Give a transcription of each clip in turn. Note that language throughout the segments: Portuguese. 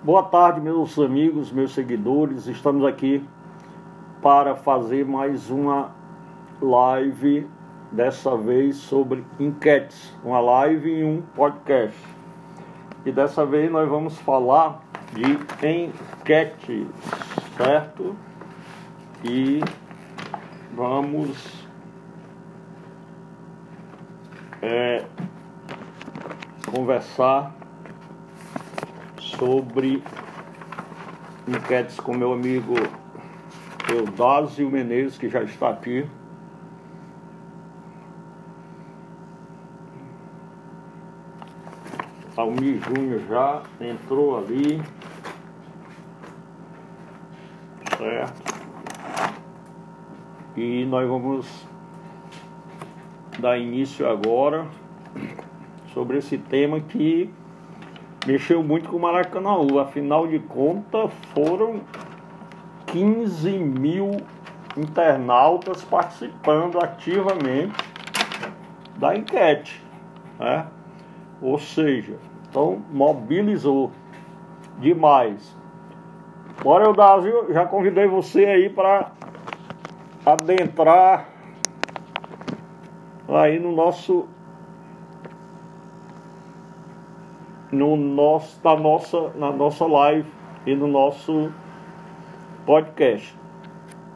Boa tarde, meus amigos, meus seguidores. Estamos aqui para fazer mais uma live, dessa vez sobre enquetes, uma live e um podcast. E dessa vez nós vamos falar de enquete, certo? E vamos é, conversar sobre enquetes com meu amigo Eudásio Menezes, que já está aqui. Almir Júnior já entrou ali. Certo. E nós vamos dar início agora sobre esse tema que mexeu muito com o Maracanã. Afinal de contas, foram 15 mil internautas participando ativamente da enquete. Né? Ou seja, então mobilizou demais. Bora, Eudásio, já convidei você aí para adentrar aí no nosso no nosso, na, nossa, na nossa live e no nosso podcast.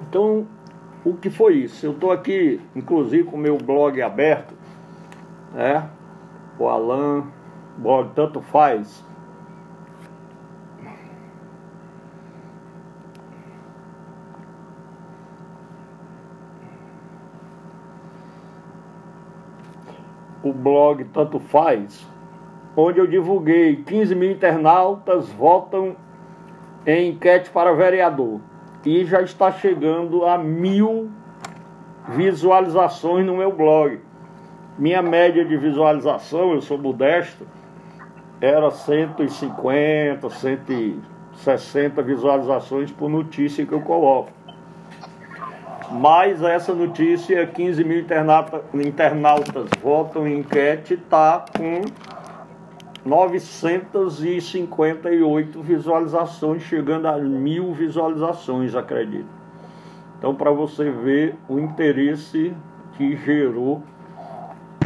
Então, o que foi isso? Eu estou aqui, inclusive, com o meu blog aberto, né? O Alan, blog Tanto Faz. O blog Tanto Faz onde eu divulguei 15 mil internautas votam em enquete para vereador. E já está chegando a mil visualizações no meu blog. Minha média de visualização, eu sou modesto, era 150, 160 visualizações por notícia que eu coloco. Mas essa notícia, 15 mil internautas, votam em enquete, está com 958 visualizações, chegando a mil visualizações, acredito. Então, para você ver o interesse que gerou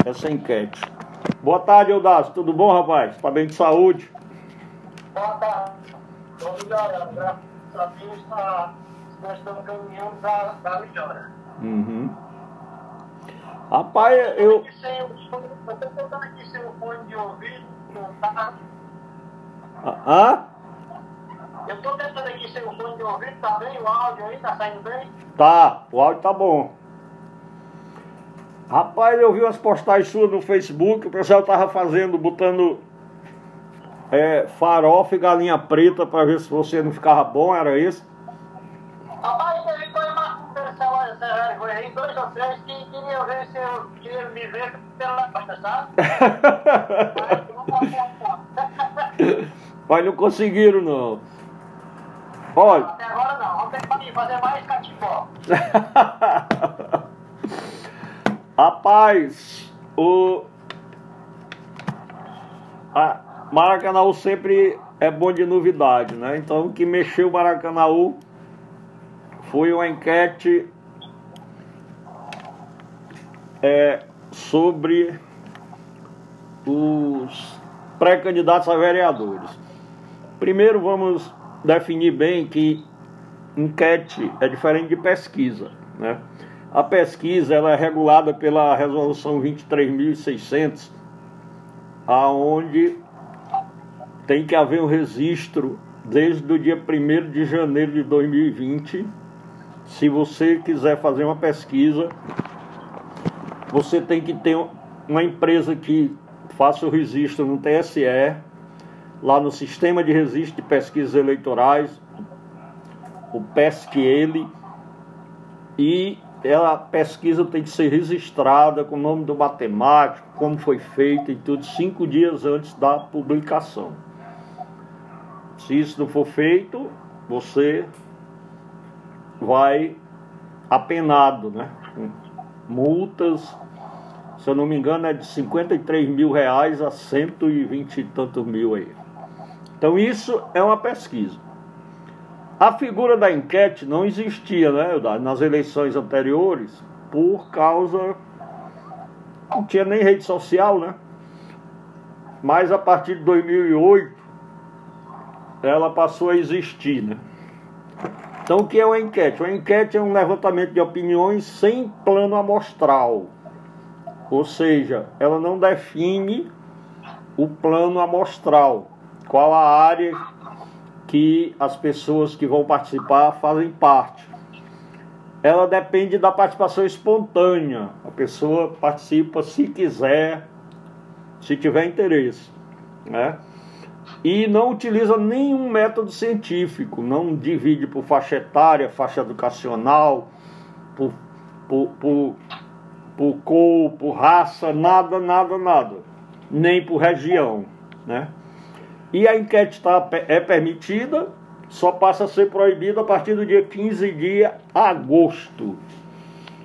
essa enquete. Boa tarde, Eudácio. Tudo bom, rapaz? Está bem de saúde? Boa tarde. Estou melhorando. Graças a Deus, tá, nós estamos caminhando para melhora. Uhum. Rapaz, eu. Eu estou tentando aqui sem o fone de ouvido tá. Hã? Eu tô tentando aqui sem o fone de ouvido, tá bem? O áudio aí tá saindo bem? Tá, o áudio tá bom. Rapaz, eu vi umas postagens suas no Facebook, o pessoal tava fazendo, botando é, farofa e galinha preta pra ver se você não ficava bom, era isso? Rapaz, ele foi uma essa vergonha aí, dois ou três que queriam ver se eu queria me ver pela sabe? Mas não conseguiram não. Olha. Até agora não, vamos ter que fazer mais catimbó. Rapaz, o a sempre é bom de novidade, né? Então o que mexeu o Maracanã foi uma enquete é, sobre os pré-candidatos a vereadores. Primeiro vamos definir bem que enquete é diferente de pesquisa, né? A pesquisa ela é regulada pela resolução 23.600, aonde tem que haver um registro desde o dia 1 de janeiro de 2020. Se você quiser fazer uma pesquisa, você tem que ter uma empresa que faça o registro no TSE, lá no Sistema de Registro de Pesquisas Eleitorais, o PESQL, e a pesquisa tem que ser registrada com o nome do matemático, como foi feita e tudo, cinco dias antes da publicação. Se isso não for feito, você vai apenado, né? multas, se eu não me engano, é de 53 mil reais a 120 e tantos mil aí. Então isso é uma pesquisa. A figura da enquete não existia né, nas eleições anteriores por causa. Não tinha nem rede social, né? Mas a partir de 2008 ela passou a existir, né? Então o que é uma enquete? Uma enquete é um levantamento de opiniões sem plano amostral. Ou seja, ela não define o plano amostral, qual a área que as pessoas que vão participar fazem parte. Ela depende da participação espontânea. A pessoa participa se quiser, se tiver interesse, né? E não utiliza nenhum método científico, não divide por faixa etária, faixa educacional, por, por, por, por cor, por raça, nada, nada, nada. Nem por região, né? E a enquete tá, é permitida, só passa a ser proibida a partir do dia 15 de agosto.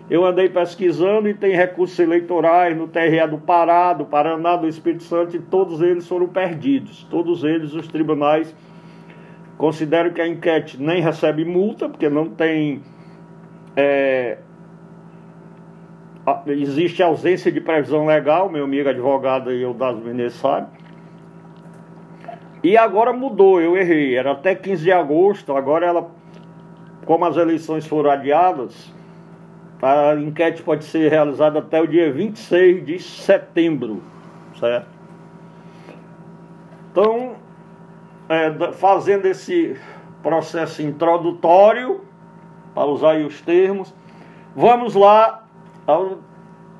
Eu andei pesquisando e tem recursos eleitorais no TRE do Pará, do Paraná, do Espírito Santo, e todos eles foram perdidos. Todos eles, os tribunais consideram que a enquete nem recebe multa, porque não tem. É, existe ausência de previsão legal, meu amigo advogado e eu das Menezes sabe. E agora mudou, eu errei. Era até 15 de agosto, agora ela, como as eleições foram adiadas, a enquete pode ser realizada até o dia 26 de setembro, certo? Então, é, fazendo esse processo introdutório, para usar aí os termos, vamos lá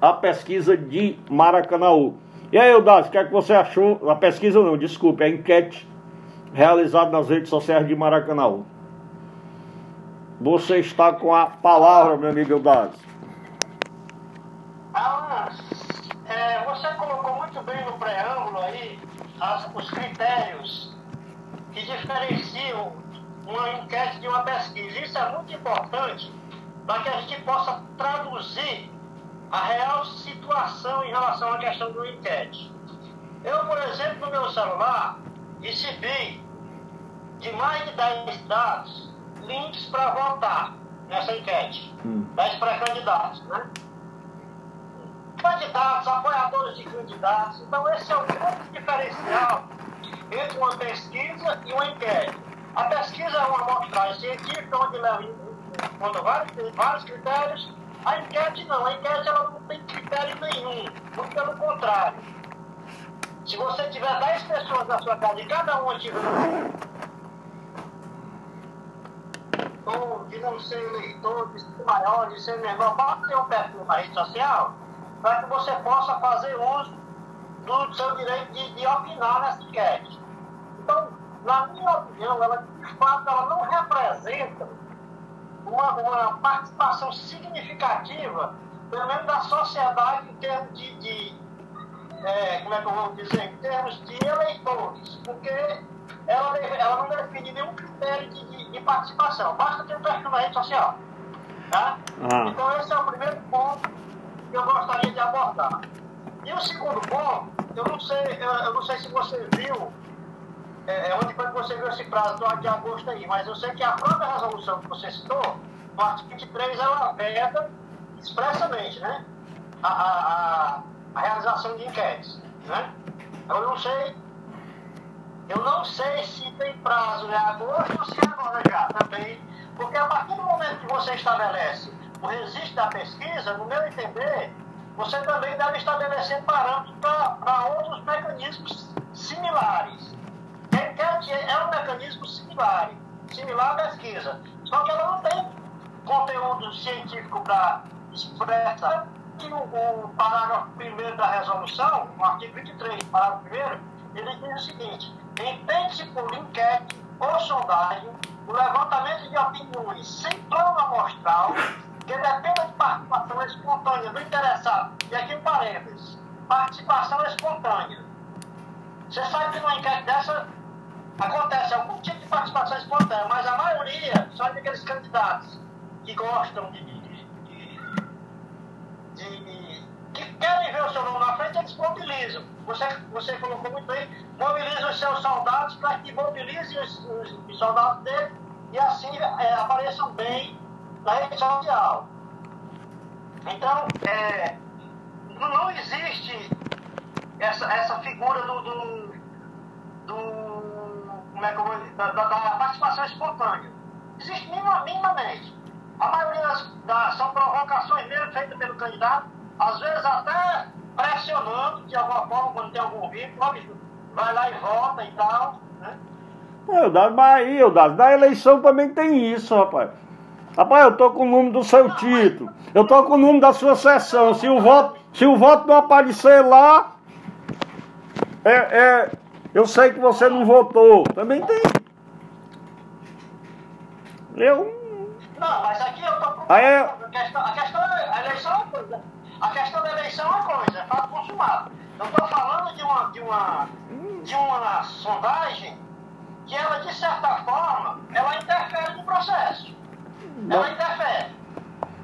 à pesquisa de Maracanaú. E aí, Eudásio, o que é que você achou? A pesquisa não, desculpe, a enquete realizada nas redes sociais de Maracanã. Você está com a palavra, meu amigo Eudásio. Ah, é, você colocou muito bem no preâmbulo aí as, os critérios que diferenciam uma enquete de uma pesquisa. Isso é muito importante para que a gente possa traduzir a real situação em relação à questão do enquete. Eu, por exemplo, no meu celular, recebi de mais de 10 dados links para votar nessa enquete, hum. 10 pré-candidatos, né? Candidatos, apoiadores de candidatos. Então, esse é o grande diferencial entre uma pesquisa e uma enquete. A pesquisa é uma amostragem científica onde leva em vários, vários critérios a enquete não, a enquete ela não tem critério nenhum, muito pelo contrário. Se você tiver 10 pessoas na sua casa e cada uma tiver ou de não ser eleitor, de ser maior, de ser menor, basta ter um perfil na rede social para que você possa fazer uso do seu direito de, de opinar nessa enquete. Então, na minha opinião, ela de fato ela não representa uma, uma participação significativa, pelo menos da sociedade em termos de, de é, como é que eu vou dizer, em termos de eleitores, porque ela, ela não define nenhum critério de, de, de participação, basta ter um perfil na rede social. Tá? Ah. Então esse é o primeiro ponto que eu gostaria de abordar. E o segundo ponto, eu não sei, eu, eu não sei se você viu é, é, onde foi que você viu esse prazo de agosto aí, mas eu sei que a própria resolução que você citou, no artigo 23, ela veda expressamente né, a, a, a realização de enquetes. Né? Eu não sei, eu não sei se tem prazo em agosto ou se é agora já também, porque a partir do momento que você estabelece o registro da pesquisa, no meu entender, você também deve estabelecer parâmetros para outros mecanismos similares é um mecanismo similar, similar à pesquisa. Só que ela não tem conteúdo científico para expressar. E o, o parágrafo 1 da resolução, o artigo 23, parágrafo 1, ele diz o seguinte: entende-se por enquete ou sondagem o levantamento de opiniões sem plano amostral que dependa de participação espontânea do interessado. E aqui parênteses: participação espontânea. Você sabe que numa enquete dessa Acontece algum tipo de participação espontânea, mas a maioria são aqueles candidatos que gostam de, de, de, de, que querem ver o seu nome na frente, eles mobilizam. Você, você colocou muito bem, mobilizam os seus soldados para que mobilize os, os, os, soldados dele e assim é, apareçam bem na rede social. Então, é, não existe essa, essa figura do, do, do como é que vou, da, da, da, participação espontânea. Existe minimamente. A maioria das, das, são provocações mesmo feitas pelo candidato, às vezes até pressionando de alguma forma, quando tem algum vínculo, vai lá e vota e tal. Né? É, Dado Bahia, o Dado da eleição também tem isso, rapaz. Rapaz, eu tô com o número do seu título. Eu tô com o número da sua sessão. Se o voto, se o voto não aparecer lá, é, é, eu sei que você não votou. Também tem. Eu. Não, mas aqui eu tô com. Aí é... a, questão, a questão é. A eleição é uma coisa. A questão da eleição é uma coisa, é fato consumado. Eu estou falando de uma, de, uma, de uma sondagem que ela, de certa forma, ela interfere no processo. Não, ela interfere.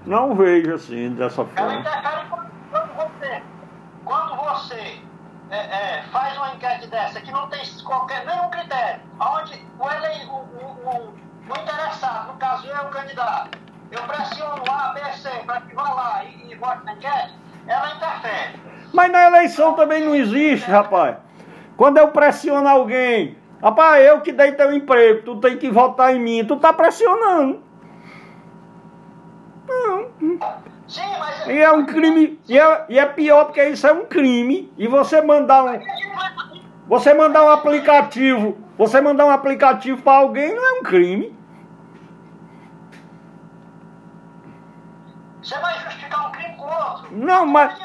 Não vejo assim, dessa forma. Ela interfere quando você, quando você é, é, faz uma enquete dessa que não tem qualquer, nenhum critério, onde o, ele, o, o, o, interessado, no caso eu, o candidato, eu pressiono A, B, C para que vá lá e, e vote na enquete, ela interfere. Mas na eleição também não existe, rapaz. Quando eu pressiono alguém, rapaz, eu que dei teu emprego, tu tem que votar em mim, tu tá pressionando. Não. Sim, mas... E é um crime, e é, e é pior porque isso é um crime. E você mandar um. Você mandar um aplicativo, você mandar um aplicativo para alguém não é um crime. Você vai justificar um crime com outro? Não, mas.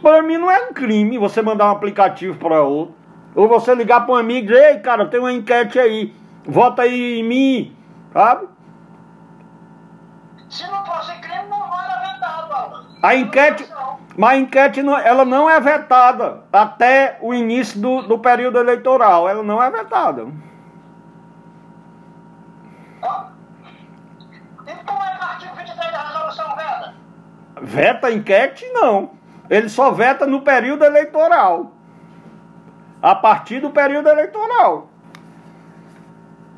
Para mim não é um crime você mandar um aplicativo para outro. Ou você ligar para um amigo e dizer, ei, cara, tem uma enquete aí. Vota aí em mim. Sabe? Se não fosse A enquete. Mas a enquete não, ela não é vetada até o início do, do período eleitoral. Ela não é vetada. Veta enquete, não. Ele só veta no período eleitoral. A partir do período eleitoral.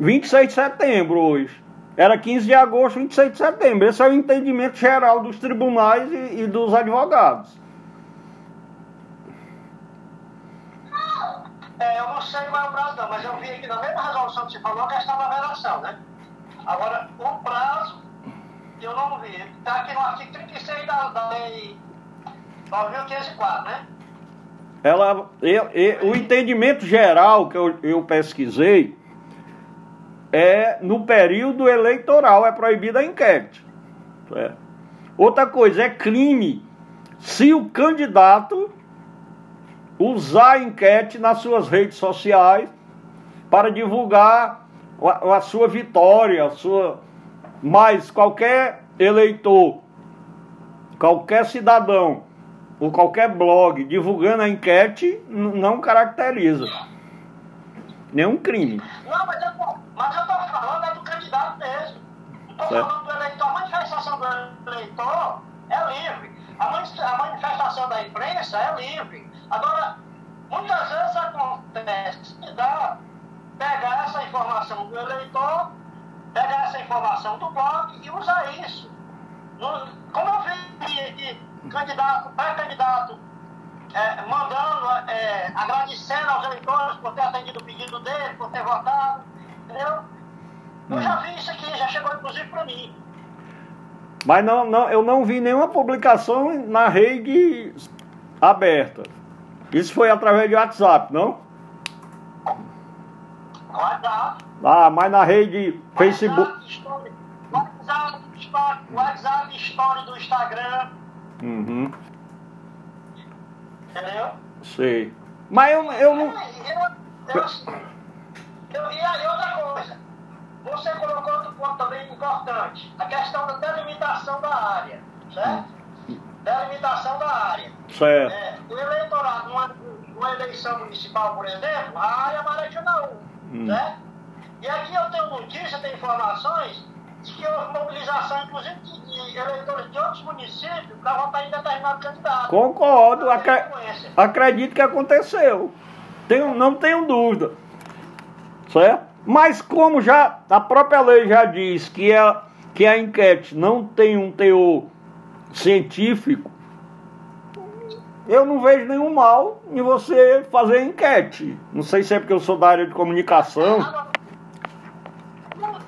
26 de setembro hoje. Era 15 de agosto, 26 de setembro. Esse é o entendimento geral dos tribunais e, e dos advogados. É, eu não sei qual é o prazo não, mas eu vi aqui na mesma resolução que você falou a questão da vedação, né? Agora, o prazo eu não vi. Está aqui no artigo 36 da, da lei 9.504, né? Ela, eu, eu, o entendimento geral que eu, eu pesquisei é no período eleitoral, é proibida a enquete. É. Outra coisa, é crime se o candidato usar a enquete nas suas redes sociais para divulgar a, sua vitória, a sua mas qualquer eleitor, qualquer cidadão, ou qualquer blog divulgando a enquete não caracteriza nenhum crime. Não, mas eu, mas eu tô falando é do candidato mesmo. Não estou falando do eleitor. A manifestação do eleitor é livre. A manifestação da imprensa é livre. Agora, muitas vezes acontece que dá pegar essa informação do eleitor pegar essa informação do blog e usar isso. Como eu vi de candidato, pré-candidato, é, mandando, é, agradecendo aos eleitores por ter atendido o pedido dele, por ter votado, entendeu? Eu já vi isso aqui, já chegou inclusive para mim. Mas não, não, eu não vi nenhuma publicação na rede aberta. Isso foi através de WhatsApp, não? WhatsApp. Ah, mas na rede Facebook. WhatsApp, WhatsApp, WhatsApp Story do Instagram. Uhum. Entendeu? Sei. Mas eu, eu não. Eu, eu, eu, e aí outra coisa. Você colocou outro ponto também importante. A questão da delimitação da área. Certo? Delimitação da área. Certo. É, o eleitorado, numa, numa eleição municipal, por exemplo, a área marginal 1. Hum. Certo? E aqui eu tenho notícia, tenho informações de que houve mobilização, inclusive, de, de eleitores de outros municípios para votar em determinado candidato. Concordo, acre acredito que aconteceu. Tenho, não tenho dúvida. Certo? Mas como já a própria lei já diz que a, que a enquete não tem um teor científico, eu não vejo nenhum mal em você fazer enquete. Não sei se é porque eu sou da área de comunicação.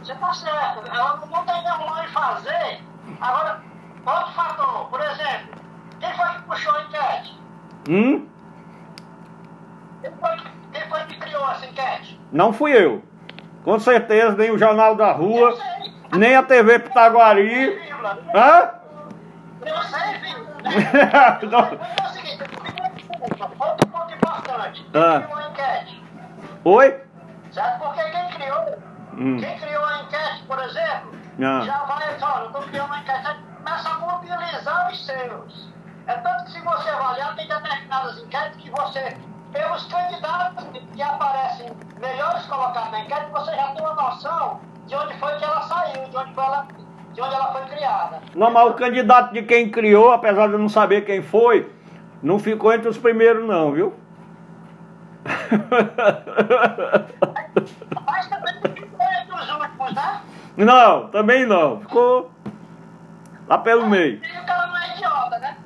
Você está certo, ela não tem nenhum mal em fazer. Agora, outro fator, por exemplo, quem foi que puxou a enquete? Hum? Quem foi, quem foi que criou essa enquete? Não fui eu. Com certeza, nem o Jornal da Rua, nem a TV Pitaguari. Hã? Eu sei, filho. Não. É o seguinte, outro ponto importante. Quem Ah. criou a enquete? Oi? Certo? Porque quem criou, Hum. quem criou a enquete, por exemplo, Ah. já vai, olha, eu estou criando uma enquete, já começa a mobilizar os seus. É tanto que se você avaliar, tem determinadas enquetes que você, pelos candidatos que aparecem melhores colocados na enquete, você já tem uma noção de onde foi que ela saiu, de onde, foi ela, de onde ela foi criada. Não, mas o candidato de quem criou, apesar de eu não saber quem foi, não ficou entre os primeiros não, viu? Mas também não ficou entre os últimos, né? Não, também não. Ficou lá pelo meio.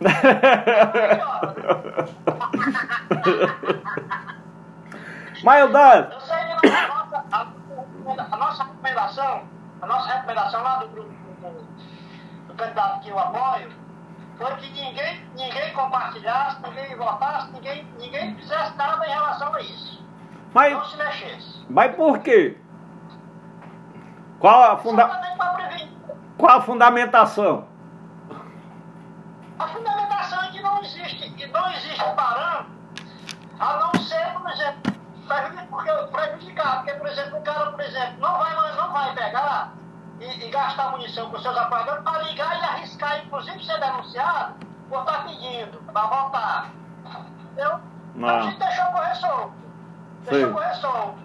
Maildade, Eu sei a nossa, a, a nossa recomendação, a nossa recomendação lá do grupo do, candidato que eu apoio, foi que ninguém, ninguém compartilhasse, ninguém votasse, ninguém, ninguém fizesse nada em relação a isso. Não mas, se mexesse. mas por quê? Qual a, funda, qual a fundamentação? A fundamentação é que não existe, que não existe parâmetro, a não ser, por exemplo, porque, prejudicar, porque, por exemplo, o cara, por exemplo, não vai, não vai pegar e, e gastar munição com seus apoiadores para ligar e arriscar, inclusive, ser denunciado por estar pedindo para votar. Entendeu? Então Ah. a gente deixou correr solto. Sim. Deixou correr solto.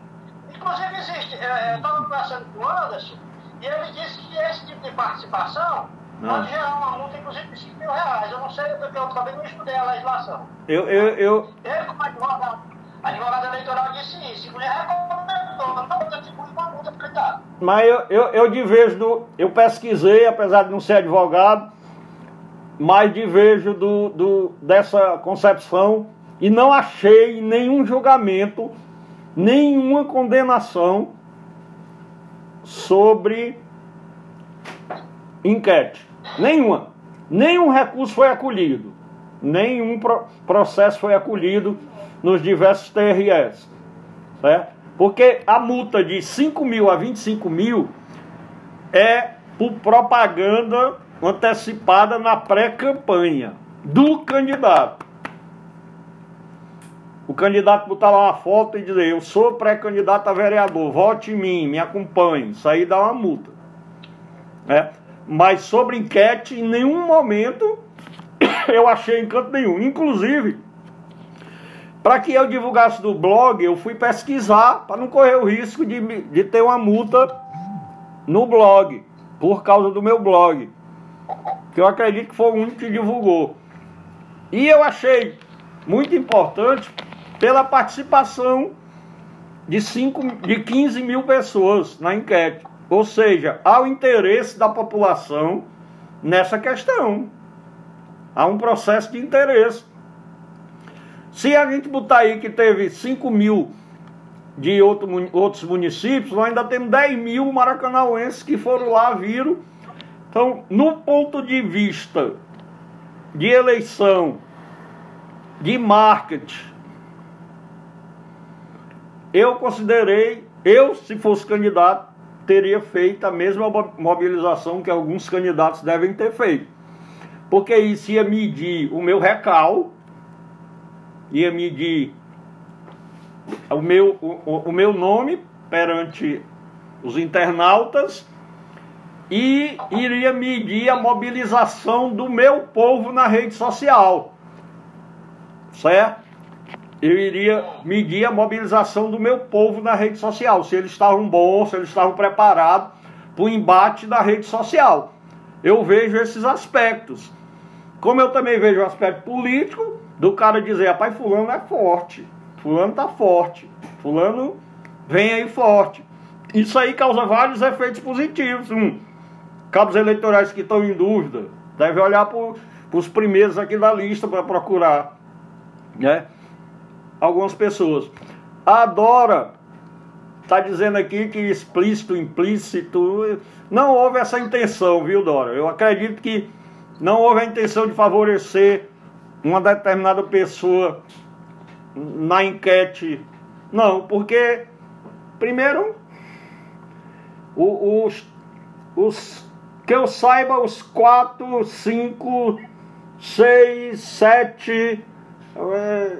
Inclusive existe, é, eu estava conversando com o Anderson, e ele disse que esse tipo de participação Ah. pode gerar uma multa, inclusive, de 5 mil reais. Eu não sei, porque eu também não estudei a legislação. Eu, eu, eu, Ele, como advogado, advogado eleitoral, disse isso. E mulher recomendou, mas não atribui uma multa para candidato. mas eu, eu, eu de vez do. Eu pesquisei, apesar de não ser advogado, mas de vejo do, do, dessa concepção e não achei nenhum julgamento, nenhuma condenação sobre enquete. Nenhuma. Nenhum recurso foi acolhido. Nenhum pro- processo foi acolhido nos diversos TRS. Certo? Porque a multa de 5 mil a 25 mil é por propaganda antecipada na pré-campanha do candidato. O candidato botar lá uma foto e dizer: Eu sou pré-candidato a vereador, vote em mim, me acompanhe. Isso aí dá uma multa. né? Mas sobre enquete, em nenhum momento eu achei encanto nenhum. Inclusive, para que eu divulgasse do blog, eu fui pesquisar para não correr o risco de, de ter uma multa no blog, por causa do meu blog. Que eu acredito que foi o único que divulgou. E eu achei muito importante pela participação de, cinco, de 15 mil pessoas na enquete. Ou seja, há o interesse da população nessa questão. Há um processo de interesse. Se a gente botar aí que teve 5 mil de outro outros municípios, nós ainda temos 10 mil maracanauenses que foram lá, viram. Então, no ponto de vista de eleição, de marketing, eu considerei, eu se fosse candidato, teria feito a mesma mo- mobilização que alguns candidatos devem ter feito. Porque isso ia medir o meu recal, ia medir o meu, o, o meu nome perante os internautas e iria medir a mobilização do meu povo na rede social. Certo? Eu iria medir a mobilização do meu povo na rede social, se eles estavam bons, se eles estavam preparados para o embate da rede social. Eu vejo esses aspectos. Como eu também vejo o aspecto político, do cara dizer, rapaz, fulano é forte, fulano tá forte, fulano vem aí forte. Isso aí causa vários efeitos positivos. Um, cabos eleitorais que estão em dúvida, deve olhar para os primeiros aqui da lista para procurar, né? Algumas pessoas. A Dora está dizendo aqui que explícito, implícito, não houve essa intenção, viu, Dora? Eu acredito que não houve a intenção de favorecer uma determinada pessoa na enquete. Não, porque, primeiro, os, os que eu saiba, os quatro, cinco, seis, sete, é,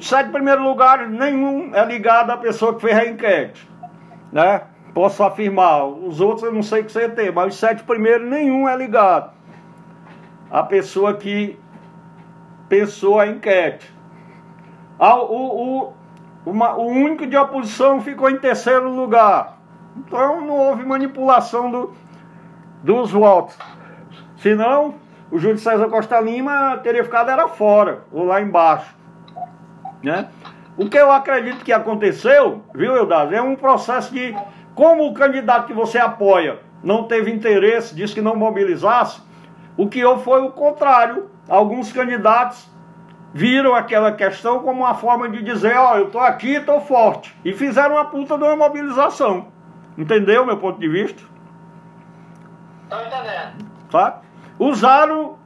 sete primeiros lugares, nenhum é ligado à pessoa que fez a enquete, né? Posso afirmar. Os outros eu não sei que você tem, mas os sete primeiros, nenhum é ligado à pessoa que pensou a enquete. Ah, o, o, uma, o único de oposição ficou em terceiro lugar. Então não houve manipulação do, dos votos. Senão, o Júlio César Costa Lima teria ficado era fora, ou lá embaixo. Né? O que eu acredito que aconteceu, viu, Eudaz, é um processo de como o candidato que você apoia não teve interesse, disse que não mobilizasse, o que houve foi o contrário. Alguns candidatos viram aquela questão como uma forma de dizer, ó, oh, eu tô aqui, tô forte. E fizeram uma puta de uma mobilização. Entendeu meu ponto de vista? Estou entendendo. Tá? Usaram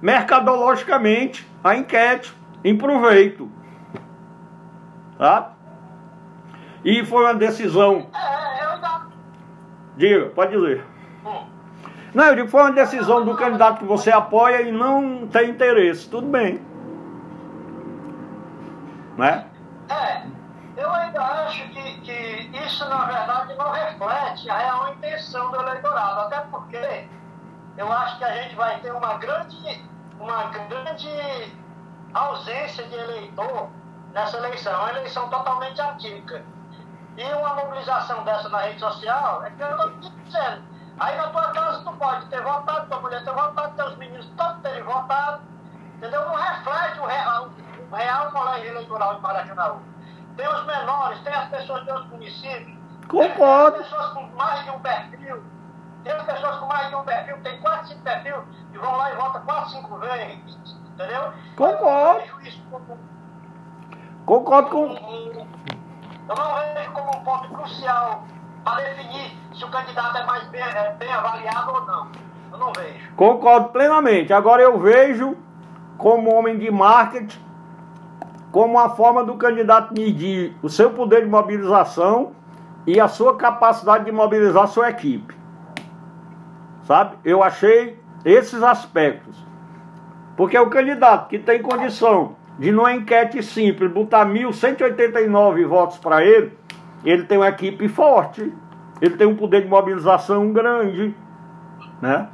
mercadologicamente a enquete em proveito. Tá? E foi uma decisão. Diga, pode dizer. Não, eu digo foi uma decisão do candidato que você apoia e não tem interesse. Tudo bem. Né? É, eu ainda acho que, que isso, na verdade, não reflete a real intenção do eleitorado. Até porque eu acho que a gente vai ter uma grande, uma grande ausência de eleitor nessa eleição. É uma eleição totalmente atípica. E uma mobilização dessa na rede social, é que eu estou dizendo. Aí na tua casa tu pode ter votado, tua mulher ter votado, teus meninos todos terem votado. Entendeu? Não reflete o real, o real colégio eleitoral em Parajunaú. Tem os menores, tem as pessoas de outros municípios. Concordo. Tem pessoas com mais de um perfil. Tem as pessoas com mais de um perfil, tem quatro, cinco perfis, e vão lá e votam quatro, cinco vezes. Entendeu? Concordo. Eu vejo isso como. Concordo com. Eu não vejo como um ponto crucial para definir se o candidato é mais bem, é, bem avaliado ou não. Eu não vejo. Concordo plenamente. Agora eu vejo como homem de marketing como uma forma do candidato medir o seu poder de mobilização e a sua capacidade de mobilizar a sua equipe. Sabe? Eu achei esses aspectos. Porque o candidato que tem condição de numa enquete simples botar 1.189 votos para ele, ele tem uma equipe forte, ele tem um poder de mobilização grande, né?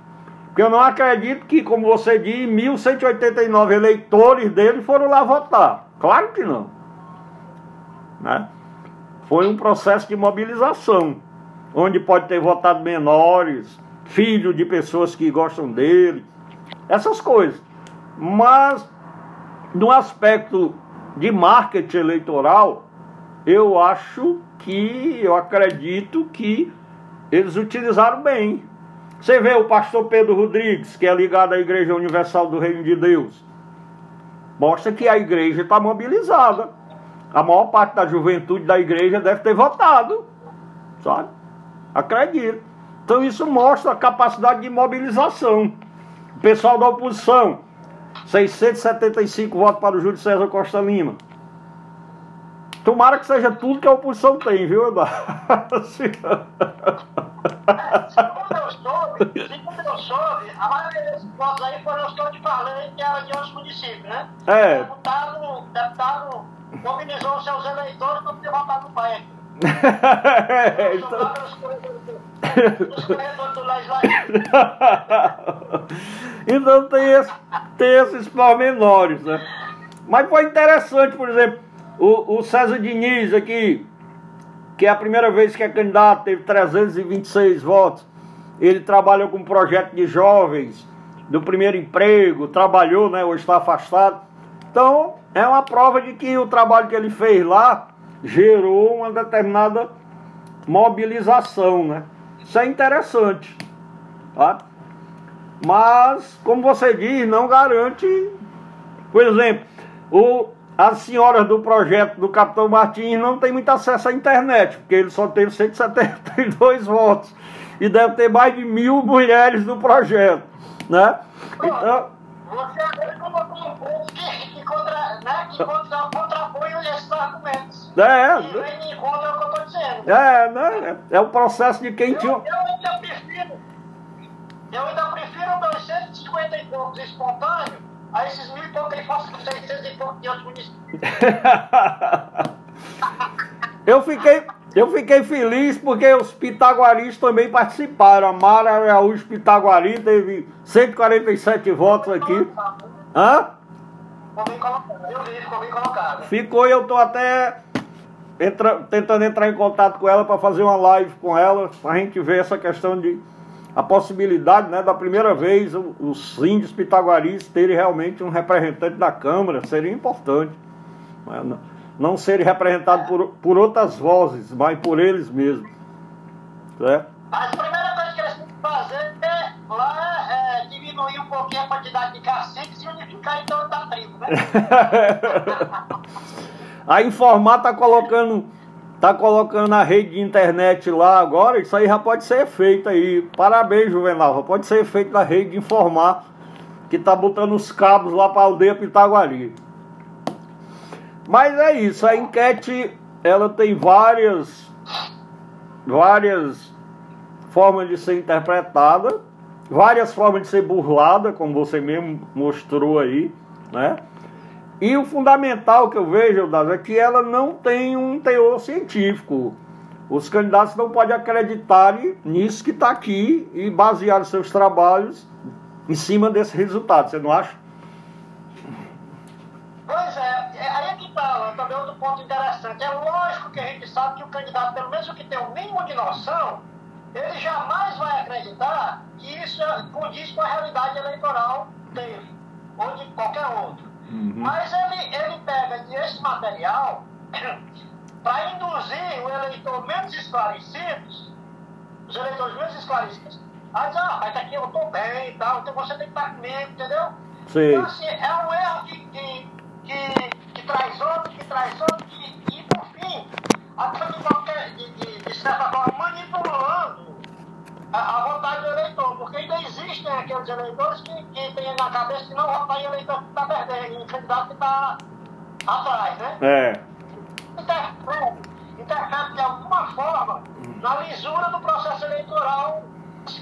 Porque eu não acredito que, como você diz, 1.189 eleitores dele foram lá votar. Claro que não. Né? Foi um processo de mobilização, onde pode ter votado menores, filhos de pessoas que gostam dele, essas coisas. Mas, no aspecto de marketing eleitoral, eu acho que, eu acredito que eles utilizaram bem. Você vê o pastor Pedro Rodrigues, que é ligado à Igreja Universal do Reino de Deus mostra que a igreja está mobilizada. A maior parte da juventude da igreja deve ter votado, sabe? Acredito. Então isso mostra a capacidade de mobilização. O pessoal da oposição, 675 votos para o Júlio César Costa Lima. Tomara que seja tudo que a oposição tem, viu, Eduardo? segundo eu soube, segundo eu soube, a maioria desses votos aí foram os que eu te falei que eram de outros municípios, né? É. O deputado, deputado mobilizou seus eleitores para poder votar no pai. é, então... Então tem, esse, tem esses pormenores, né? Mas foi interessante, por exemplo, o, o César Diniz aqui, que é a primeira vez que é candidato, teve 326 votos. Ele trabalhou com um projeto de jovens, do primeiro emprego, trabalhou, né, hoje está afastado. Então, é uma prova de que o trabalho que ele fez lá gerou uma determinada mobilização, né? Isso é interessante, tá? Mas, como você diz, não garante. Por exemplo, o, as senhoras do projeto do Capitão Martins não têm muito acesso à internet, porque ele só teve 172 votos. E deve ter mais de mil mulheres no projeto, né? Então, você agora colocou um ponto que, que, contra, né, que contra, contrapõe esses argumentos. É, e vem contra o que eu estou dizendo. É, né? É o processo de quem eu, tinha. Eu ainda prefiro. Eu ainda prefiro meus 150 e poucos espontâneos a esses mil e poucos que faça com 600 e poucos de outros municípios. eu fiquei. Eu fiquei feliz porque os pitaguaris também participaram. A Mara Araújo Pitaguari teve 147 votos aqui. Hã? Ficou e eu tô até entra, tentando entrar em contato com ela para fazer uma live com ela, para a gente ver essa questão de a possibilidade, né, da primeira vez os índios pitaguaris terem realmente um representante da Câmara, seria importante. Não, não serem representados por, por outras vozes, mas por eles mesmos. Certo? A primeira coisa que eles têm que fazer é, lá é, diminuir um pouquinho a quantidade de caciques e unificar em torno da tribo, né? a Informar tá colocando tá colocando a rede de internet lá agora, isso aí já pode ser feito aí. Parabéns, Juvenal, já pode ser feito na rede de Informar, que tá botando os cabos lá para a aldeia Pitaguari. Mas é isso, a enquete ela tem várias várias formas de ser interpretada, várias formas de ser burlada, como você mesmo mostrou aí, né? E o fundamental que eu vejo, Daz, é que ela não tem um teor científico. Os candidatos não podem acreditar nisso que está aqui e basear seus trabalhos em cima desse resultado, você não acha? Pois é, também outro ponto interessante. É lógico que a gente sabe que o candidato, pelo menos que tem o mínimo de noção, ele jamais vai acreditar que isso condiz com a realidade eleitoral dele, ou de qualquer outro. Uhum. Mas ele, ele pega esse material para induzir o eleitor menos esclarecido, os eleitores menos esclarecidos, a dizer, ah, mas aqui eu estou bem e tal, então você tem que estar comigo, entendeu? Sim. Então, assim, é um erro que, que, que, que traz outro, traz outro, que, e por fim, de, qualquer, de, de, de certa forma manipulando a, a, vontade do eleitor, porque ainda existem aqueles eleitores que, que têm na cabeça que não votar em eleitor que está perdendo, em candidato que está atrás, né? É. Interfere, interfere de alguma forma na lisura do processo eleitoral,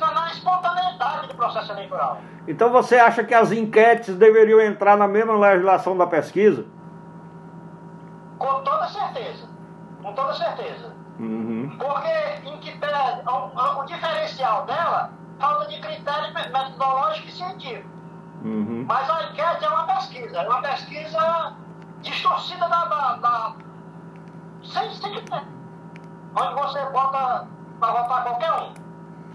na espontaneidade do processo eleitoral. Então você acha que as enquetes deveriam entrar na mesma legislação da pesquisa? Com toda certeza. Com toda certeza. Uhum. Porque em que pese, o, o, diferencial dela, falta de critério metodológico e científico. Uhum. Mas a enquete é uma pesquisa, é uma pesquisa distorcida da. da, da sem, sem critério. Onde você bota para votar qualquer um.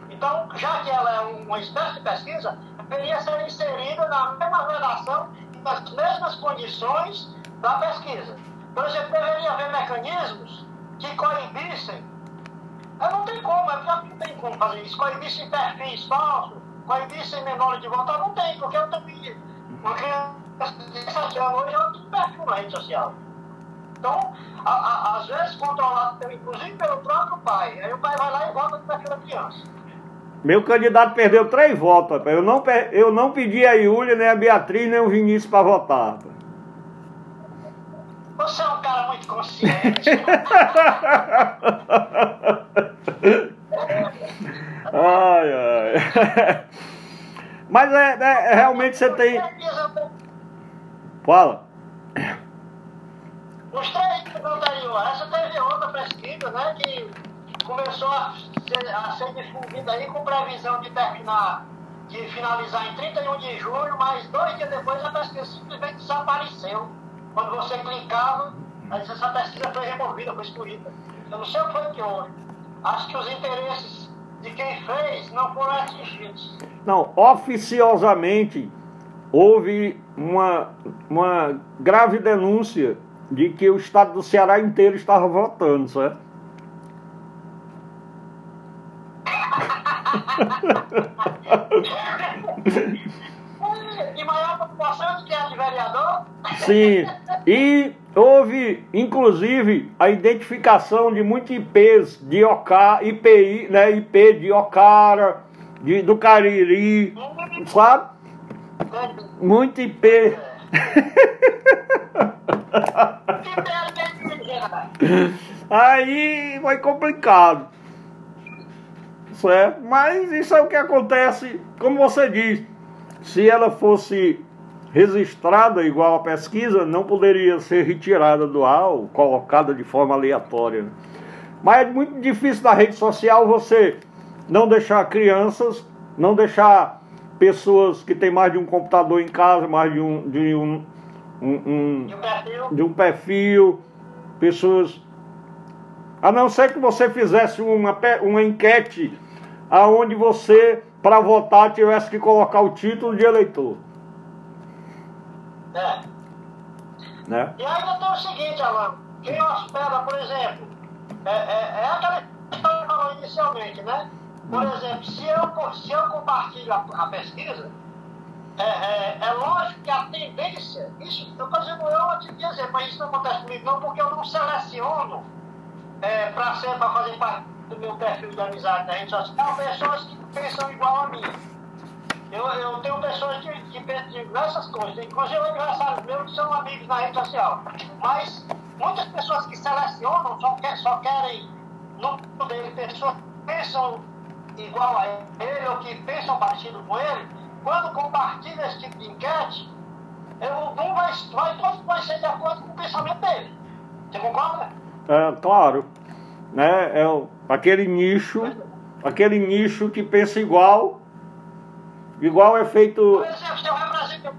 Então, já que ela é uma espécie de pesquisa, deveria ser inserida na mesma redação e nas mesmas condições da pesquisa. Por exemplo, deveria haver mecanismos que coibissem. Eu não tem como, eu já não tem como fazer isso. Coibissem perfis falsos, coibissem menores de votar, não tem, porque eu também. Porque essa hoje ela tem perfil na rede social. Então, a, a, às vezes controlado, inclusive pelo próprio pai. Aí o pai vai lá e vota no perfil criança. Meu candidato perdeu três votos, rapaz. Eu não, eu não pedi a Iúlia, nem a Beatriz, nem o Vinícius para votar. Rapaz. Você é um cara muito ai, ai. Mas é, é, realmente você tem. Fala. Os três que não dariam, essa teve outra pesquisa, né? Que começou a ser, a ser difundida aí com previsão de terminar, de finalizar em 31 de julho, mas dois dias depois a pesquisa simplesmente desapareceu. Quando você clicava, essa pesquisa foi removida, foi excluída. Eu não sei o que foi que houve. Acho que os interesses de quem fez não foram atingidos. Não, oficiosamente houve uma, uma grave denúncia de que o estado do Ceará inteiro estava votando, certo? De maior população do que a de vereador? Sim. E houve, inclusive, a identificação de muitos IPs de Ocara, IPI, né, IP de Ocara, de, do Cariri, sabe? Muito IP. Aí foi complicado. Certo? Mas isso é o que acontece, como você diz, se ela fosse registrada igual a pesquisa, não poderia ser retirada do ar ou colocada de forma aleatória. Mas é muito difícil na rede social você não deixar crianças, não deixar pessoas que têm mais de um computador em casa, mais de um, de um, um, um de um perfil, pessoas. A não ser que você fizesse uma, uma enquete aonde você, para votar, tivesse que colocar o título de eleitor. É. Né? E ainda tem o seguinte, Alan, quem hospeda, por exemplo, é, é, é aquela história que falou inicialmente, né? Por hum. exemplo, se eu, se eu compartilho a, a pesquisa, é, é, é, lógico que a tendência, isso eu estou dizendo eu te dizer, mas isso não acontece comigo não, porque eu não seleciono é, para fazer parte do meu perfil de amizade na rede social pessoas que pensam igual a mim. Eu, eu tenho pessoas que, que pensam diversas coisas, inclusive aniversários meus são amigos na rede social. Mas muitas pessoas que selecionam só, quer, só querem no dele pessoas que pensam igual a ele ou que pensam parecido com ele, quando compartilha esse tipo de enquete, eu, um vai, vai, todo vai ser de acordo com o pensamento dele. Você concorda? É, claro. Né? É aquele nicho, aquele nicho que pensa igual, igual é feito. Por exemplo, se eu represento,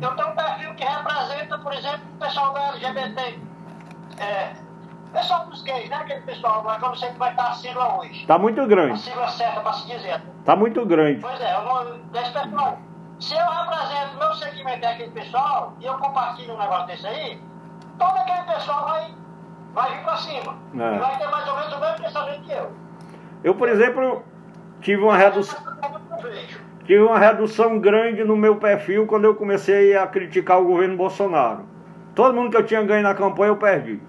eu tenho um perfil que representa, por exemplo, o pessoal da LGBT. É, pessoal dos gays, né? Aquele pessoal, mas não sei que vai estar a sigla hoje. Está muito grande. A sigla certa para se dizer. Está muito grande. Pois é, eu não, desse pessoal. Se eu represento meu segmento é aquele pessoal e eu compartilho um negócio desse aí, todo aquele pessoal vai vai vir para cima. É. E vai ter mais ou menos o mesmo pensamento que eu. Eu, por exemplo, tive uma redução. Tive uma redução grande no meu perfil quando eu comecei a criticar o governo Bolsonaro. Todo mundo que eu tinha ganho na campanha eu perdi.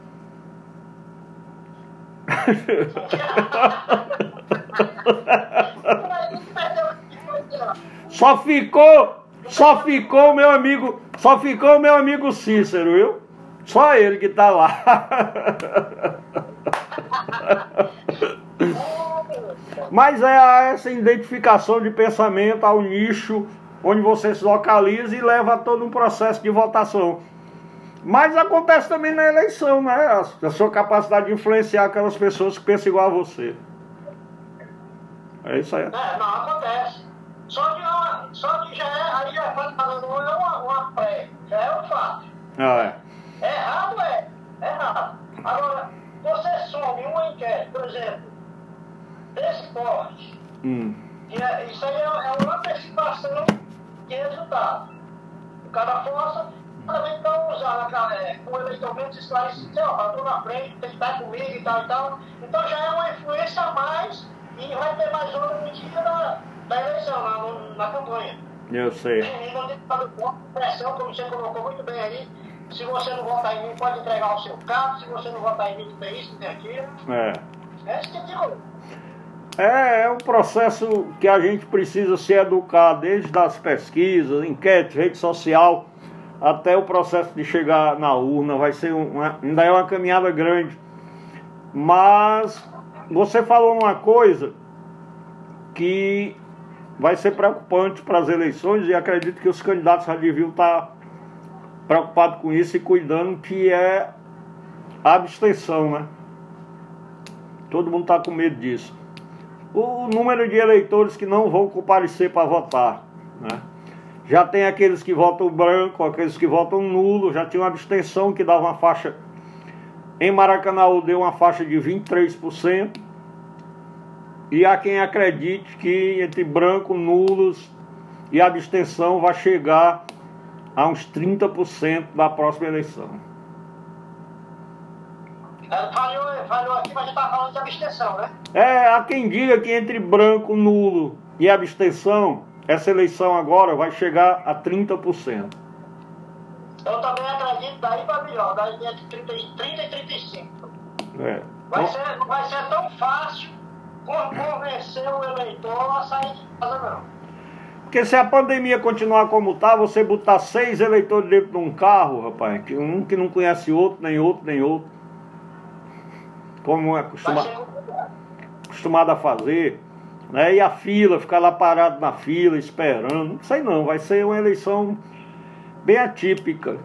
só ficou, só ficou meu amigo, só ficou meu amigo Cícero, viu? Só ele que está lá. Mas é essa identificação de pensamento ao nicho onde você se localiza e leva a todo um processo de votação. Mas acontece também na eleição, né? A sua capacidade de influenciar aquelas pessoas que pensam igual a você. É isso aí. É, não, acontece. Só que, só que já é, aí já é falando, não é uma, uma pré, já é um fato. Ah, é. Errado é, errado. Agora, você some uma enquete, por exemplo, desse porte, hum. é, isso aí é, é uma antecipação de resultado. O cara força também estão usando é, com eleitormente esclarecido, ó, estou na frente, tem que estar comigo e tal e tal. Então já é uma influência a mais e vai ter mais outra no dia da, da eleição, na, na campanha. Eu sei. E não tem que estar pressão, como você colocou muito bem aí, se você não votar em mim, pode entregar o seu carro. Se você não votar em mim, tem isso, tem aquilo. É. É esse tipo de coisa. É, é um processo que a gente precisa se educar desde as pesquisas, enquete, rede social, até o processo de chegar na urna. Vai ser uma, ainda é uma caminhada grande. Mas você falou uma coisa que vai ser preocupante para as eleições e acredito que os candidatos já deviam estar preocupado com isso e cuidando que é a abstenção, né? Todo mundo está com medo disso. O número de eleitores que não vão comparecer para votar, né? Já tem aqueles que votam branco, aqueles que votam nulo, já tinha uma abstenção que dava uma faixa. Em Maracanã deu uma faixa de 23%. E há quem acredite que entre branco, nulos e abstenção vai chegar a uns 30% da próxima eleição. Falhou, falhou aqui, mas a gente tá falando de abstenção, né? É, há quem diga que entre branco, nulo e abstenção, essa eleição agora vai chegar a 30%. Eu também acredito daí para melhor, daí entre 30, e 30 e 35. É. Vai ser, vai ser tão fácil con- convencer o eleitor a sair de casa, não. Porque se a pandemia continuar como tá, você botar seis eleitores dentro de um carro, rapaz, que um que não conhece outro, nem outro, nem outro, como é complicado. acostumado a fazer, né? E a fila, ficar lá parado na fila, esperando, não sei não, vai ser uma eleição bem atípica.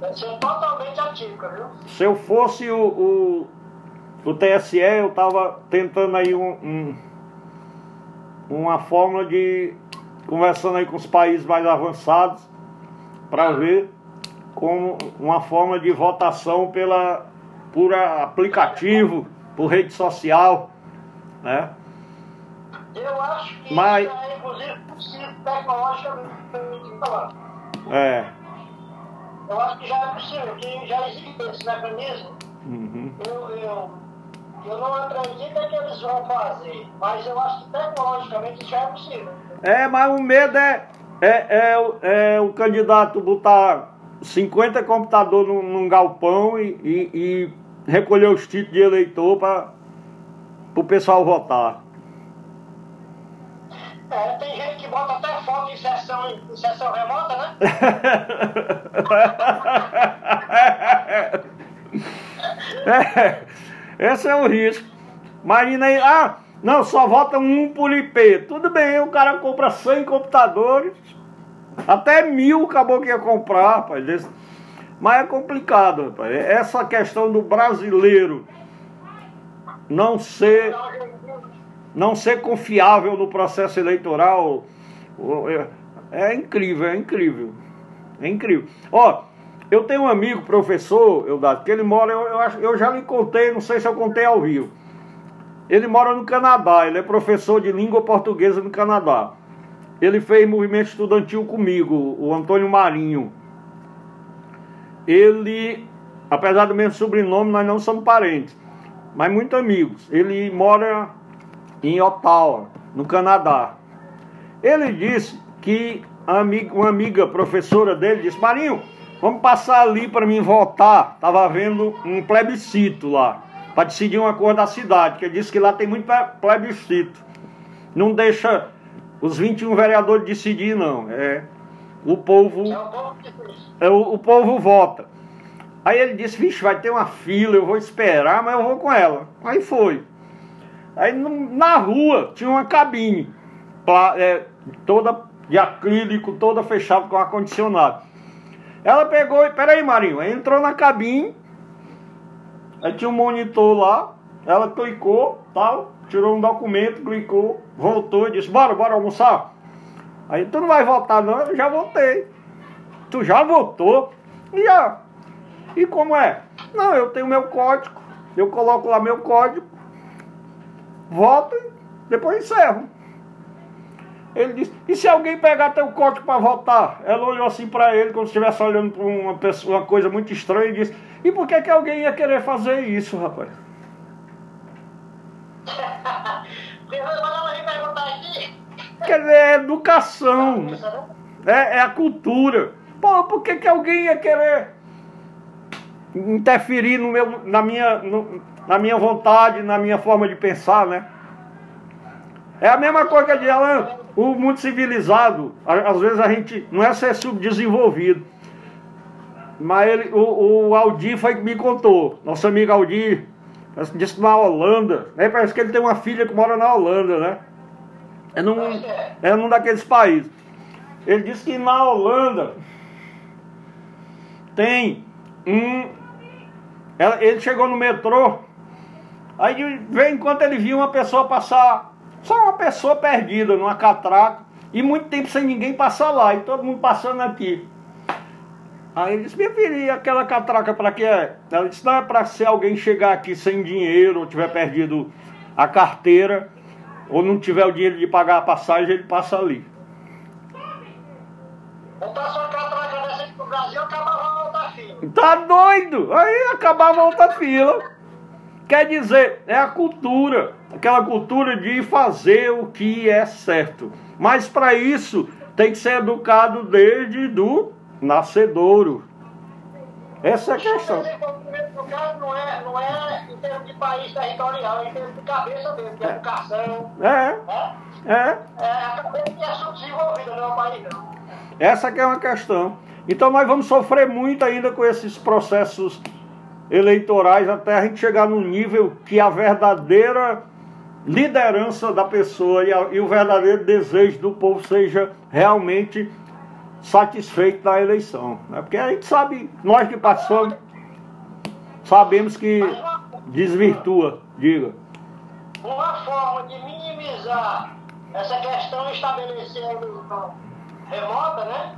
Vai ser totalmente atípica, viu? Se eu fosse o, o, o TSE, eu estava tentando aí um, um- uma fórmula de. conversando aí com os países mais avançados para ver como uma forma de votação pela, por aplicativo, por rede social, né? Eu acho que Mas- isso é, inclusive, possível tecnologicamente falando. É. Eu acho que já é possível, que já existe esse mecanismo. uhum. Eu, eu, eu não acredito é que eles vão fazer, mas eu acho que tecnologicamente já é possível. É, mas o medo é, é, é, o- é o candidato botar 50 computadores num, num galpão e, e- e recolher os títulos de eleitor para o pessoal votar. É, tem gente que bota até foto em sessão, em sessão remota, né? É, esse é o risco. Imagina aí, ah, não, só vota um por IP. Tudo bem, o cara compra 100 computadores, até mil acabou que ia comprar, rapaz. Esse- Mas é complicado, rapaz. Essa questão do brasileiro não ser, não ser confiável no processo eleitoral é, é incrível, é incrível. É incrível. Ó, eu tenho um amigo, professor, Eudado, que ele mora, eu, eu, eu já lhe contei, não sei se eu contei ao vivo. Ele mora no Canadá, ele é professor de língua portuguesa no Canadá. Ele fez movimento estudantil comigo, o Antônio Marinho. Ele, apesar do mesmo sobrenome, nós não somos parentes, mas muito amigos. Ele mora em Ottawa, no Canadá. Ele disse que uma amiga professora dele disse: Marinho, vamos passar ali para mim votar. Estava havendo um plebiscito lá, para decidir uma coisa da cidade, que ele disse que lá tem muito ple- plebiscito. Não deixa os 21 vereadores decidir, não. É o povo É o povo que é, o, o povo vota. Aí ele disse, vixe, vai ter uma fila, eu vou esperar, mas eu vou com ela. Aí foi. Aí na rua tinha uma cabine, é, toda de acrílico, toda fechada com ar-condicionado. Ela pegou e, peraí Marinho, aí entrou na cabine, aí tinha um monitor lá, ela clicou, tal, tirou um documento, clicou, voltou e disse, bora, bora almoçar. Aí tu não vai votar não, eu já votei. Tu já votou? Já. E como é? Não, eu tenho meu código, eu coloco lá meu código, voto e depois encerro. Ele disse, e se alguém pegar teu código para votar? Ela olhou assim para ele, como se estivesse olhando para uma, pessoa, uma coisa muito estranha, e disse, e por que, que alguém ia querer fazer isso, rapaz? Mas ela vem perguntar aqui. Quer dizer, é educação, né? é, é a cultura. Pô, por que, que alguém ia querer interferir no meu, na, minha, no- na minha vontade, na minha forma de pensar, né? É a mesma coisa que diz, Alan, o mundo civilizado, às vezes a gente não é ser subdesenvolvido. Mas ele, o, o Aldir foi que me contou, nosso amigo Aldir, disse na Holanda, né? Parece que ele tem uma filha que mora na Holanda, né? É num, é num daqueles países. Ele disse que na Holanda tem um. Ele chegou no metrô, aí de vez em quando ele viu uma pessoa passar, só uma pessoa perdida numa catraca, e muito tempo sem ninguém passar lá, e todo mundo passando aqui. Aí ele disse, minha filha, e aquela catraca para que é? Ela disse, não é para se alguém chegar aqui sem dinheiro, ou tiver perdido a carteira, ou não tiver o dinheiro de pagar a passagem, ele passa ali. Botar sua catraca dessa pro Brasil, acabava a outra fila. Tá doido? Aí acabava outra fila. Quer dizer, é a cultura, aquela cultura de fazer o que é certo. Mas para isso tem que ser educado desde do nascedouro. Essa é a questão. No caso, não é, não é em termos de país territorial, é em termos de cabeça mesmo, de educação. É. É. É. É a cabeça que é subdesenvolvida, não é o país não. Essa que é uma questão. Então nós vamos sofrer muito ainda com esses processos eleitorais até a gente chegar no nível que a verdadeira liderança da pessoa e, a, e o verdadeiro desejo do povo seja realmente satisfeito na eleição. Né? Porque a gente sabe, nós que participamos, sabemos que desvirtua, diga. Uma forma de minimizar essa questão eleição remota, né?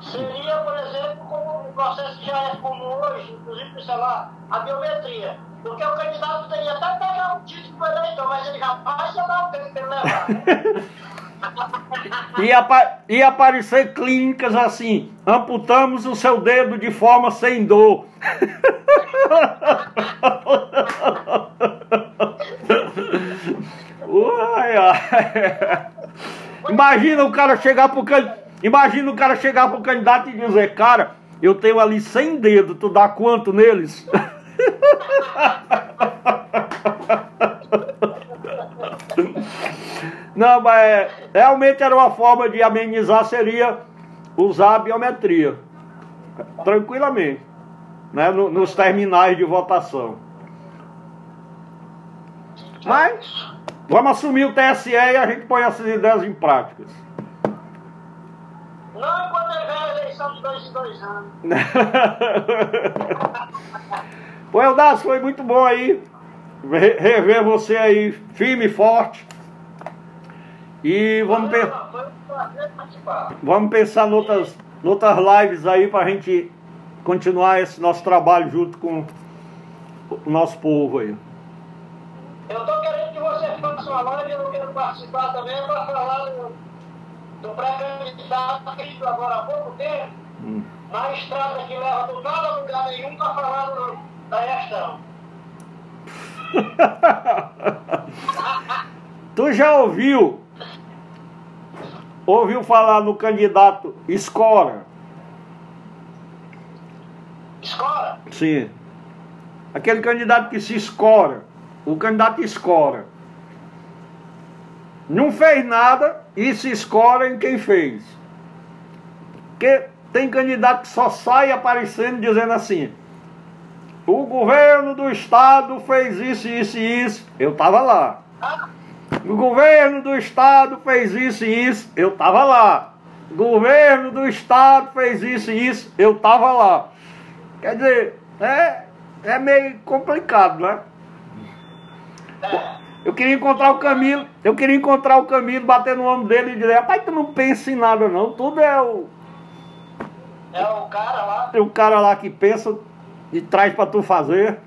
Seria, por exemplo, como um processo que já é comum hoje, inclusive, sei lá, a biometria. Porque o candidato teria até pegar o título do eleitor, mas ele jamais ia dar o tempo para ele levar. E, apa e aparecer clínicas assim, amputamos o seu dedo de forma sem dor. Ai. Imagina o cara chegar pro can... Imagina o cara chegar pro candidato e dizer, cara, eu tenho ali 100 dedos, tu dá quanto neles? Não, mas é, realmente era uma forma de amenizar, seria usar a biometria. Tranquilamente. Né, no, nos terminais de votação. Mas vamos assumir o TSE e a gente põe essas ideias em práticas. Não enquanto ele a eleição de dois em dois anos. Pô, Eldas, foi muito bom aí rever você aí firme e forte. E vamos, pe vamos pensar em outras, outras lives aí para a gente continuar esse nosso trabalho junto com o nosso povo aí. Eu estou querendo que você faça uma live, eu quero participar também para falar do, do pré-candidato feito agora há pouco tempo, hum. na estrada que leva do nada a lugar nenhum para falar do, da gestão. tu já ouviu ouviu falar no candidato Escora? Escora? Sim. Aquele candidato que se escora. O candidato escora. Não fez nada e se escora em quem fez. Porque tem candidato que só sai aparecendo dizendo assim: o governo do estado fez isso, isso e isso. Eu estava lá. O governo do estado fez isso e isso, eu estava lá. O governo do estado fez isso e isso, eu estava lá. Quer dizer, é, é meio complicado, né? Eu queria encontrar o Camilo, eu queria encontrar o Camilo, bater no ombro dele e dizer, rapaz, tu não pensa em nada não, tudo é o. É o cara lá. É o cara lá que pensa e traz para tu fazer.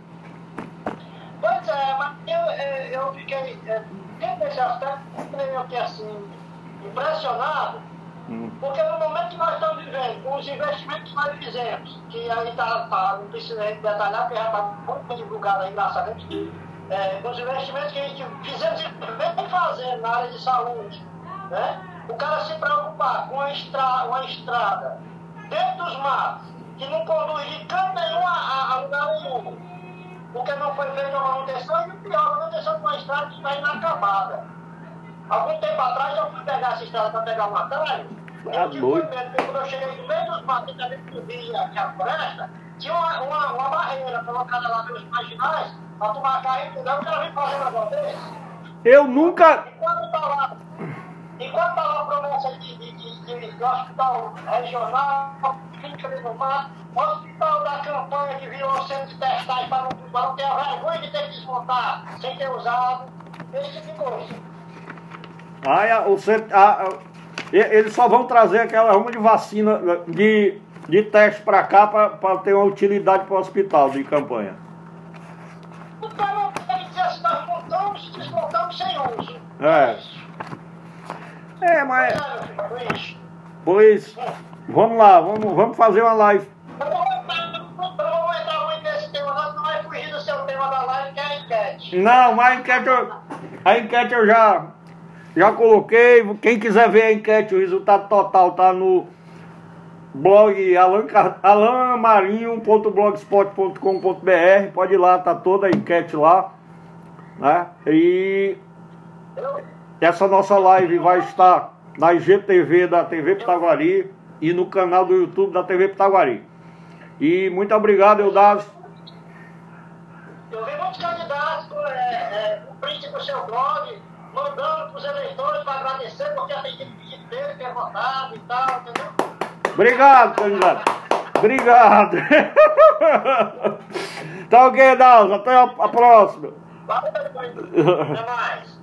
Pois é, mas eu, eu fiquei é, dentro desse aspecto, meio que assim, impressionado, hum. porque no momento que nós estamos vivendo, com os investimentos que nós fizemos, que aí tá, tá não precisa detalhar, porque já está muito divulgado aí, engraçadamente, é, com os investimentos que a gente fizemos e vem fazendo na área de saúde, né? o cara se preocupar com uma, estra, uma estrada dentro dos matos, que não conduz de canto nenhum a, a lugar nenhum porque não foi feita a manutenção e o pior, a manutenção de uma estrada que está inacabada. Algum tempo atrás eu fui pegar essa estrada para pegar um atalho, medo, porque quando eu cheguei no meio dos matos, também subia aqui a floresta, tinha uma, uma, uma barreira colocada lá pelos marginais para tomar carro e. Eu quero vir fazer um negócio desse. Eu nunca. Enquanto está lá, enquanto está lá a promessa de, de, de, de hospital regional, clínica de mar, hospital da campanha que virou centro de testagem para não, para não ter a vergonha de ter que desmontar sem ter usado, esse tipo de coisa. Ah, o centro, ah, eles só vão trazer aquela ruma de vacina de, de teste para cá para ter uma utilidade para o hospital de campanha. Então, ele dizer assim, nós montamos e desmontamos sem uso. É. É, mas. Pois. Vamos lá, vamos, vamos fazer uma live. Não é a enquete eu, a enquete eu já, já coloquei. Quem quiser ver a enquete, o resultado total tá no blog alanmarinho.blogspot.com.br. Pode ir lá, tá toda a enquete lá. Né? E essa nossa live vai estar na IGTV da TV Pitaguari e no canal do YouTube da TV Pitaguari. E muito obrigado, Eudácio. Eu vi muitos candidatos com é, é, um print do seu blog, mandando para os eleitores para agradecer porque atendido o pedido dele, ter votado e tal, entendeu? Obrigado, candidato. Obrigado. tá ok, Dalza. Até a, a próxima. Valeu, até mais.